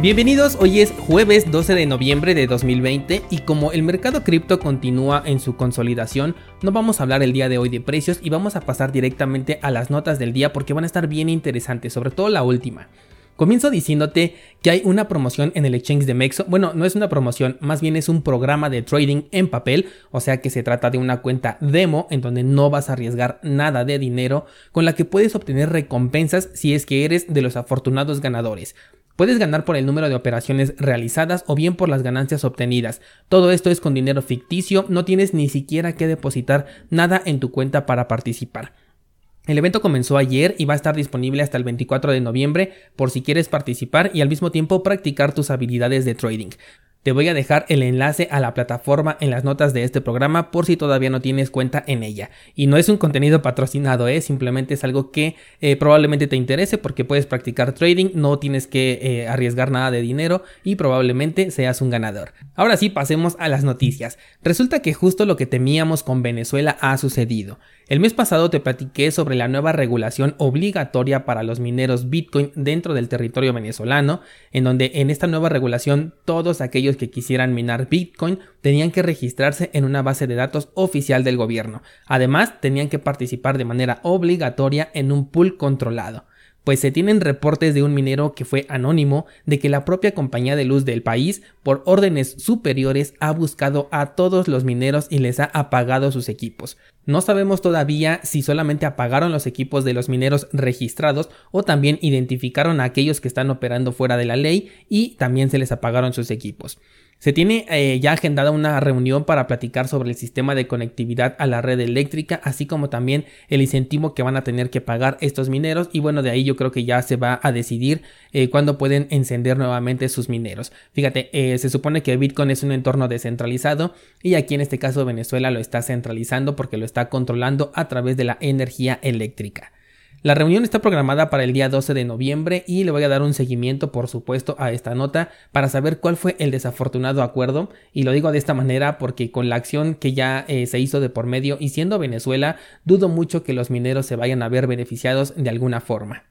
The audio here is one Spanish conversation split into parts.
Bienvenidos, hoy es jueves 12 de noviembre de 2020 y como el mercado cripto continúa en su consolidación, no vamos a hablar el día de hoy de precios y vamos a pasar directamente a las notas del día porque van a estar bien interesantes, sobre todo la última. Comienzo diciéndote que hay una promoción en el exchange de Mexo. Bueno, no es una promoción, más bien es un programa de trading en papel, o sea que se trata de una cuenta demo en donde no vas a arriesgar nada de dinero, con la que puedes obtener recompensas si es que eres de los afortunados ganadores. Puedes ganar por el número de operaciones realizadas o bien por las ganancias obtenidas. Todo esto es con dinero ficticio, no tienes ni siquiera que depositar nada en tu cuenta para participar. El evento comenzó ayer y va a estar disponible hasta el 24 de noviembre por si quieres participar y al mismo tiempo practicar tus habilidades de trading. Te voy a dejar el enlace a la plataforma en las notas de este programa por si todavía no tienes cuenta en ella. Y no es un contenido patrocinado, ¿eh? simplemente es algo que eh, probablemente te interese porque puedes practicar trading, no tienes que eh, arriesgar nada de dinero y probablemente seas un ganador. Ahora sí, pasemos a las noticias. Resulta que justo lo que temíamos con Venezuela ha sucedido. El mes pasado te platiqué sobre la nueva regulación obligatoria para los mineros Bitcoin dentro del territorio venezolano, en donde en esta nueva regulación todos aquellos que quisieran minar Bitcoin tenían que registrarse en una base de datos oficial del gobierno. Además, tenían que participar de manera obligatoria en un pool controlado pues se tienen reportes de un minero que fue anónimo de que la propia compañía de luz del país, por órdenes superiores, ha buscado a todos los mineros y les ha apagado sus equipos. No sabemos todavía si solamente apagaron los equipos de los mineros registrados o también identificaron a aquellos que están operando fuera de la ley y también se les apagaron sus equipos. Se tiene eh, ya agendada una reunión para platicar sobre el sistema de conectividad a la red eléctrica, así como también el incentivo que van a tener que pagar estos mineros. Y bueno, de ahí yo creo que ya se va a decidir eh, cuándo pueden encender nuevamente sus mineros. Fíjate, eh, se supone que Bitcoin es un entorno descentralizado y aquí en este caso Venezuela lo está centralizando porque lo está controlando a través de la energía eléctrica. La reunión está programada para el día 12 de noviembre y le voy a dar un seguimiento, por supuesto, a esta nota para saber cuál fue el desafortunado acuerdo. Y lo digo de esta manera porque con la acción que ya eh, se hizo de por medio y siendo Venezuela, dudo mucho que los mineros se vayan a ver beneficiados de alguna forma.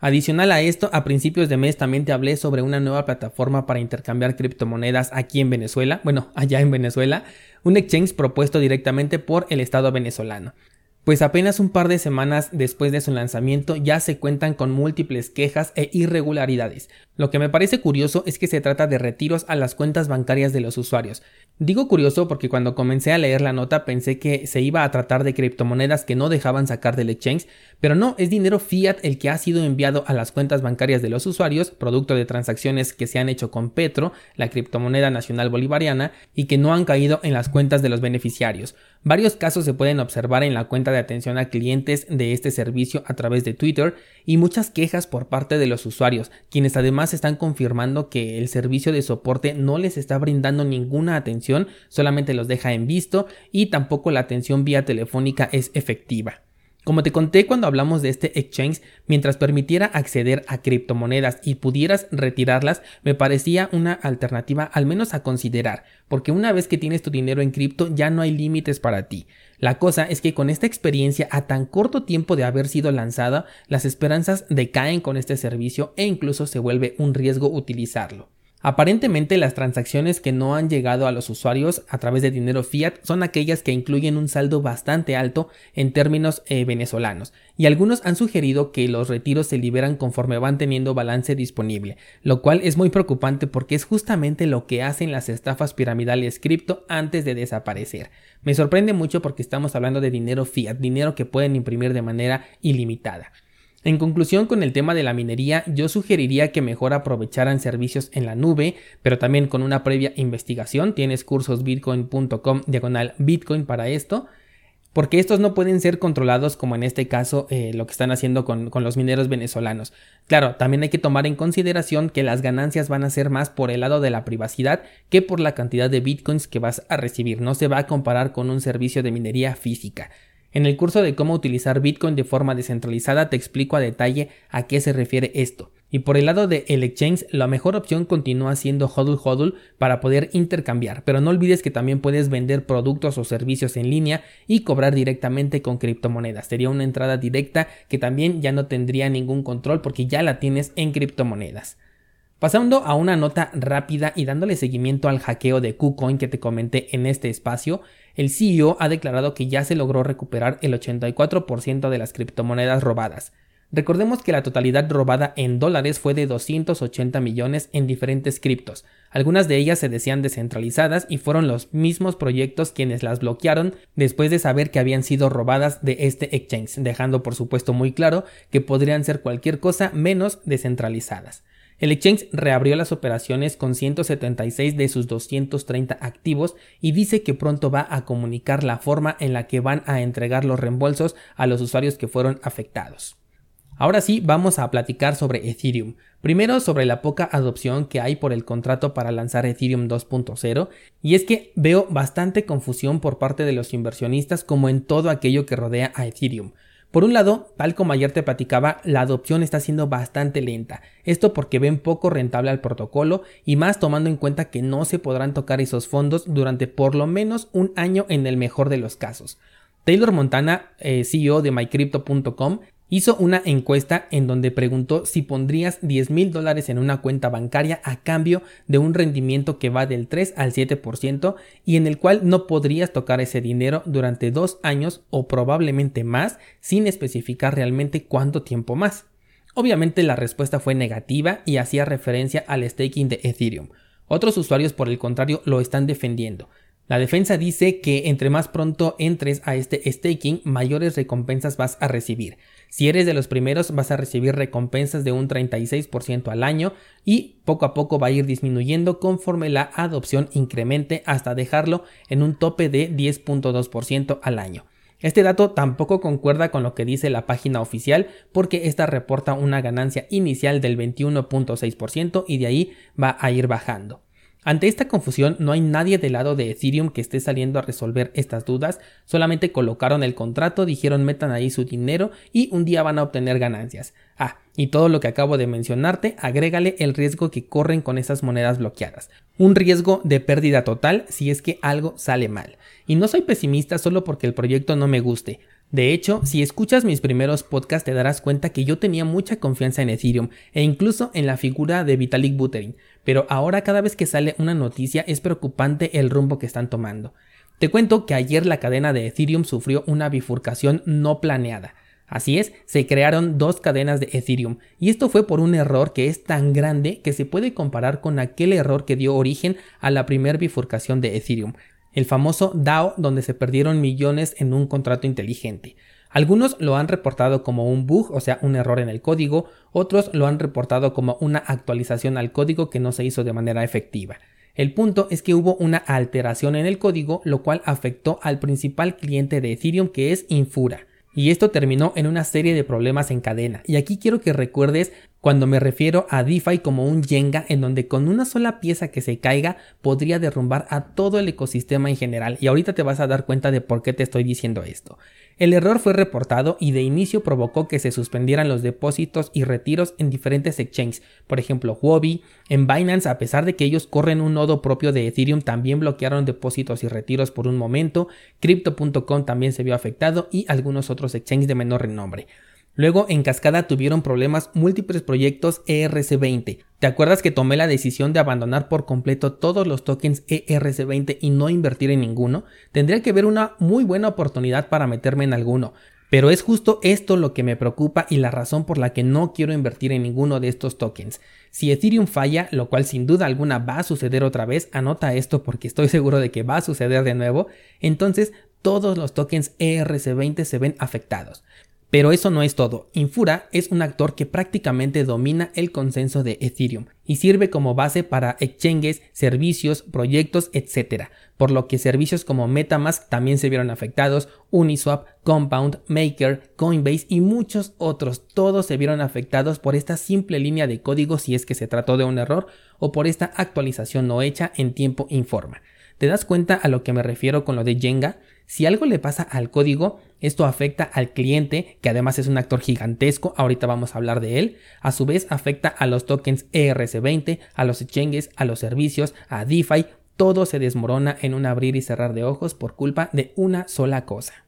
Adicional a esto, a principios de mes también te hablé sobre una nueva plataforma para intercambiar criptomonedas aquí en Venezuela, bueno, allá en Venezuela, un exchange propuesto directamente por el Estado venezolano pues apenas un par de semanas después de su lanzamiento ya se cuentan con múltiples quejas e irregularidades. Lo que me parece curioso es que se trata de retiros a las cuentas bancarias de los usuarios. Digo curioso porque cuando comencé a leer la nota pensé que se iba a tratar de criptomonedas que no dejaban sacar del exchange, pero no, es dinero fiat el que ha sido enviado a las cuentas bancarias de los usuarios, producto de transacciones que se han hecho con Petro, la criptomoneda nacional bolivariana, y que no han caído en las cuentas de los beneficiarios. Varios casos se pueden observar en la cuenta de atención a clientes de este servicio a través de Twitter y muchas quejas por parte de los usuarios, quienes además están confirmando que el servicio de soporte no les está brindando ninguna atención, solamente los deja en visto y tampoco la atención vía telefónica es efectiva. Como te conté cuando hablamos de este exchange, mientras permitiera acceder a criptomonedas y pudieras retirarlas, me parecía una alternativa al menos a considerar, porque una vez que tienes tu dinero en cripto ya no hay límites para ti. La cosa es que con esta experiencia a tan corto tiempo de haber sido lanzada, las esperanzas decaen con este servicio e incluso se vuelve un riesgo utilizarlo. Aparentemente las transacciones que no han llegado a los usuarios a través de dinero fiat son aquellas que incluyen un saldo bastante alto en términos eh, venezolanos y algunos han sugerido que los retiros se liberan conforme van teniendo balance disponible, lo cual es muy preocupante porque es justamente lo que hacen las estafas piramidales cripto antes de desaparecer. Me sorprende mucho porque estamos hablando de dinero fiat, dinero que pueden imprimir de manera ilimitada. En conclusión con el tema de la minería, yo sugeriría que mejor aprovecharan servicios en la nube, pero también con una previa investigación. Tienes cursos bitcoin.com diagonal bitcoin para esto, porque estos no pueden ser controlados como en este caso eh, lo que están haciendo con, con, los mineros venezolanos. Claro, también hay que tomar en consideración que las ganancias van a ser más por el lado de la privacidad que por la cantidad de bitcoins que vas a recibir. No se va a comparar con un servicio de minería física. En el curso de cómo utilizar Bitcoin de forma descentralizada te explico a detalle a qué se refiere esto. Y por el lado de el exchange, la mejor opción continúa siendo HODL HODL para poder intercambiar, pero no olvides que también puedes vender productos o servicios en línea y cobrar directamente con criptomonedas. Sería una entrada directa que también ya no tendría ningún control porque ya la tienes en criptomonedas. Pasando a una nota rápida y dándole seguimiento al hackeo de KuCoin que te comenté en este espacio, el CEO ha declarado que ya se logró recuperar el 84% de las criptomonedas robadas. Recordemos que la totalidad robada en dólares fue de 280 millones en diferentes criptos. Algunas de ellas se decían descentralizadas y fueron los mismos proyectos quienes las bloquearon después de saber que habían sido robadas de este exchange, dejando por supuesto muy claro que podrían ser cualquier cosa menos descentralizadas. El exchange reabrió las operaciones con 176 de sus 230 activos y dice que pronto va a comunicar la forma en la que van a entregar los reembolsos a los usuarios que fueron afectados. Ahora sí, vamos a platicar sobre Ethereum. Primero sobre la poca adopción que hay por el contrato para lanzar Ethereum 2.0, y es que veo bastante confusión por parte de los inversionistas como en todo aquello que rodea a Ethereum. Por un lado, tal como ayer te platicaba, la adopción está siendo bastante lenta. Esto porque ven poco rentable al protocolo y más tomando en cuenta que no se podrán tocar esos fondos durante por lo menos un año en el mejor de los casos. Taylor Montana, eh, CEO de mycrypto.com, hizo una encuesta en donde preguntó si pondrías 10 mil dólares en una cuenta bancaria a cambio de un rendimiento que va del 3 al 7% y en el cual no podrías tocar ese dinero durante dos años o probablemente más sin especificar realmente cuánto tiempo más. Obviamente la respuesta fue negativa y hacía referencia al staking de Ethereum. Otros usuarios por el contrario lo están defendiendo. La defensa dice que entre más pronto entres a este staking, mayores recompensas vas a recibir. Si eres de los primeros vas a recibir recompensas de un 36% al año y poco a poco va a ir disminuyendo conforme la adopción incremente hasta dejarlo en un tope de 10.2% al año. Este dato tampoco concuerda con lo que dice la página oficial porque esta reporta una ganancia inicial del 21.6% y de ahí va a ir bajando. Ante esta confusión no hay nadie del lado de Ethereum que esté saliendo a resolver estas dudas, solamente colocaron el contrato, dijeron metan ahí su dinero y un día van a obtener ganancias. Ah, y todo lo que acabo de mencionarte, agrégale el riesgo que corren con esas monedas bloqueadas. Un riesgo de pérdida total si es que algo sale mal. Y no soy pesimista solo porque el proyecto no me guste. De hecho, si escuchas mis primeros podcasts te darás cuenta que yo tenía mucha confianza en Ethereum e incluso en la figura de Vitalik Buterin, pero ahora cada vez que sale una noticia es preocupante el rumbo que están tomando. Te cuento que ayer la cadena de Ethereum sufrió una bifurcación no planeada. Así es, se crearon dos cadenas de Ethereum, y esto fue por un error que es tan grande que se puede comparar con aquel error que dio origen a la primera bifurcación de Ethereum, el famoso DAO donde se perdieron millones en un contrato inteligente. Algunos lo han reportado como un bug, o sea, un error en el código, otros lo han reportado como una actualización al código que no se hizo de manera efectiva. El punto es que hubo una alteración en el código, lo cual afectó al principal cliente de Ethereum que es Infura. Y esto terminó en una serie de problemas en cadena. Y aquí quiero que recuerdes cuando me refiero a DeFi como un Jenga en donde con una sola pieza que se caiga podría derrumbar a todo el ecosistema en general. Y ahorita te vas a dar cuenta de por qué te estoy diciendo esto. El error fue reportado y de inicio provocó que se suspendieran los depósitos y retiros en diferentes exchanges, por ejemplo Huobi, en Binance a pesar de que ellos corren un nodo propio de Ethereum también bloquearon depósitos y retiros por un momento, Crypto.com también se vio afectado y algunos otros exchanges de menor renombre. Luego, en cascada tuvieron problemas múltiples proyectos ERC20. ¿Te acuerdas que tomé la decisión de abandonar por completo todos los tokens ERC20 y no invertir en ninguno? Tendría que ver una muy buena oportunidad para meterme en alguno. Pero es justo esto lo que me preocupa y la razón por la que no quiero invertir en ninguno de estos tokens. Si Ethereum falla, lo cual sin duda alguna va a suceder otra vez, anota esto porque estoy seguro de que va a suceder de nuevo, entonces todos los tokens ERC20 se ven afectados. Pero eso no es todo. Infura es un actor que prácticamente domina el consenso de Ethereum y sirve como base para exchanges, servicios, proyectos, etc. Por lo que servicios como Metamask también se vieron afectados, Uniswap, Compound, Maker, Coinbase y muchos otros. Todos se vieron afectados por esta simple línea de código si es que se trató de un error o por esta actualización no hecha en tiempo informa. ¿Te das cuenta a lo que me refiero con lo de Jenga? Si algo le pasa al código, esto afecta al cliente, que además es un actor gigantesco, ahorita vamos a hablar de él. A su vez afecta a los tokens ERC20, a los exchanges, a los servicios, a DeFi. Todo se desmorona en un abrir y cerrar de ojos por culpa de una sola cosa.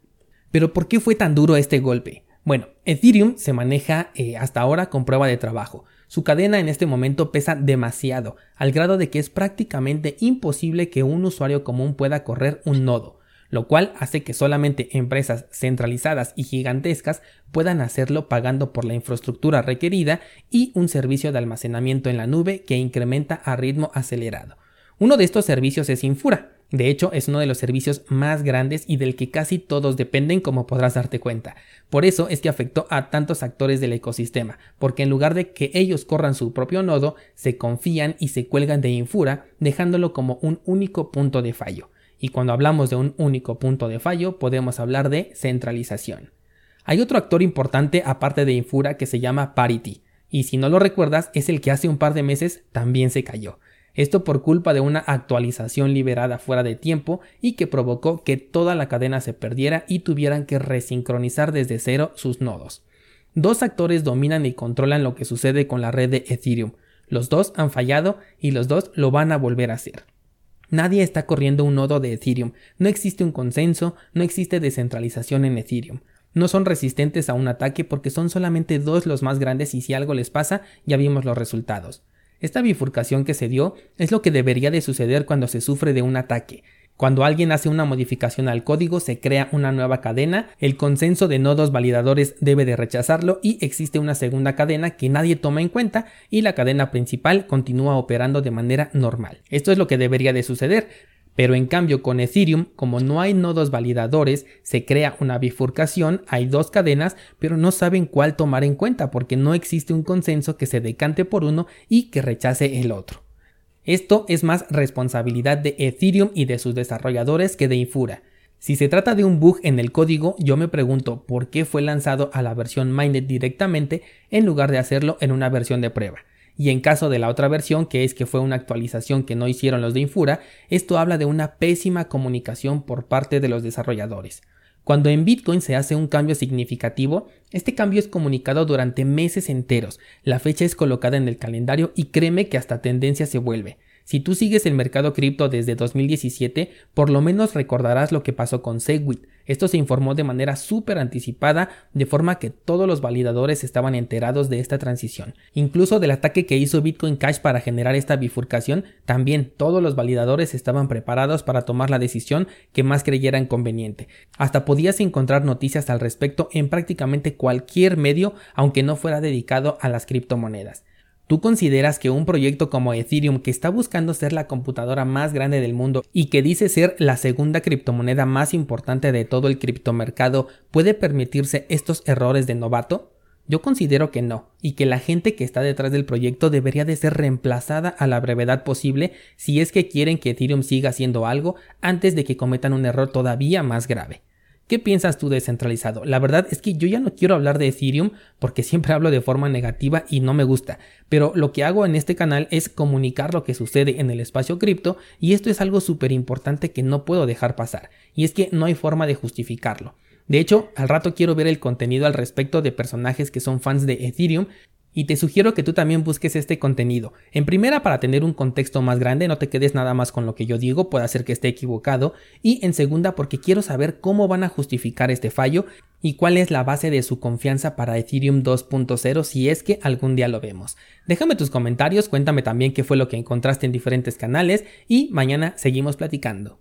Pero ¿por qué fue tan duro este golpe? Bueno, Ethereum se maneja eh, hasta ahora con prueba de trabajo. Su cadena en este momento pesa demasiado, al grado de que es prácticamente imposible que un usuario común pueda correr un nodo, lo cual hace que solamente empresas centralizadas y gigantescas puedan hacerlo pagando por la infraestructura requerida y un servicio de almacenamiento en la nube que incrementa a ritmo acelerado. Uno de estos servicios es Infura, de hecho, es uno de los servicios más grandes y del que casi todos dependen como podrás darte cuenta. Por eso es que afectó a tantos actores del ecosistema, porque en lugar de que ellos corran su propio nodo, se confían y se cuelgan de Infura, dejándolo como un único punto de fallo. Y cuando hablamos de un único punto de fallo, podemos hablar de centralización. Hay otro actor importante aparte de Infura que se llama Parity, y si no lo recuerdas, es el que hace un par de meses también se cayó. Esto por culpa de una actualización liberada fuera de tiempo y que provocó que toda la cadena se perdiera y tuvieran que resincronizar desde cero sus nodos. Dos actores dominan y controlan lo que sucede con la red de Ethereum. Los dos han fallado y los dos lo van a volver a hacer. Nadie está corriendo un nodo de Ethereum, no existe un consenso, no existe descentralización en Ethereum. No son resistentes a un ataque porque son solamente dos los más grandes y si algo les pasa ya vimos los resultados. Esta bifurcación que se dio es lo que debería de suceder cuando se sufre de un ataque. Cuando alguien hace una modificación al código se crea una nueva cadena, el consenso de nodos validadores debe de rechazarlo y existe una segunda cadena que nadie toma en cuenta y la cadena principal continúa operando de manera normal. Esto es lo que debería de suceder, pero en cambio con Ethereum, como no hay nodos validadores, se crea una bifurcación, hay dos cadenas, pero no saben cuál tomar en cuenta porque no existe un consenso que se decante por uno y que rechace el otro. Esto es más responsabilidad de Ethereum y de sus desarrolladores que de Infura. Si se trata de un bug en el código, yo me pregunto por qué fue lanzado a la versión Mainnet directamente en lugar de hacerlo en una versión de prueba. Y en caso de la otra versión, que es que fue una actualización que no hicieron los de Infura, esto habla de una pésima comunicación por parte de los desarrolladores. Cuando en Bitcoin se hace un cambio significativo, este cambio es comunicado durante meses enteros, la fecha es colocada en el calendario y créeme que hasta tendencia se vuelve. Si tú sigues el mercado cripto desde 2017, por lo menos recordarás lo que pasó con Segwit. Esto se informó de manera súper anticipada, de forma que todos los validadores estaban enterados de esta transición. Incluso del ataque que hizo Bitcoin Cash para generar esta bifurcación, también todos los validadores estaban preparados para tomar la decisión que más creyeran conveniente. Hasta podías encontrar noticias al respecto en prácticamente cualquier medio, aunque no fuera dedicado a las criptomonedas. ¿Tú consideras que un proyecto como Ethereum, que está buscando ser la computadora más grande del mundo y que dice ser la segunda criptomoneda más importante de todo el criptomercado, puede permitirse estos errores de novato? Yo considero que no, y que la gente que está detrás del proyecto debería de ser reemplazada a la brevedad posible si es que quieren que Ethereum siga haciendo algo antes de que cometan un error todavía más grave. ¿Qué piensas tú de descentralizado? La verdad es que yo ya no quiero hablar de Ethereum porque siempre hablo de forma negativa y no me gusta, pero lo que hago en este canal es comunicar lo que sucede en el espacio cripto y esto es algo súper importante que no puedo dejar pasar, y es que no hay forma de justificarlo. De hecho, al rato quiero ver el contenido al respecto de personajes que son fans de Ethereum y te sugiero que tú también busques este contenido. En primera, para tener un contexto más grande, no te quedes nada más con lo que yo digo, puede ser que esté equivocado. Y en segunda, porque quiero saber cómo van a justificar este fallo y cuál es la base de su confianza para Ethereum 2.0 si es que algún día lo vemos. Déjame tus comentarios, cuéntame también qué fue lo que encontraste en diferentes canales y mañana seguimos platicando.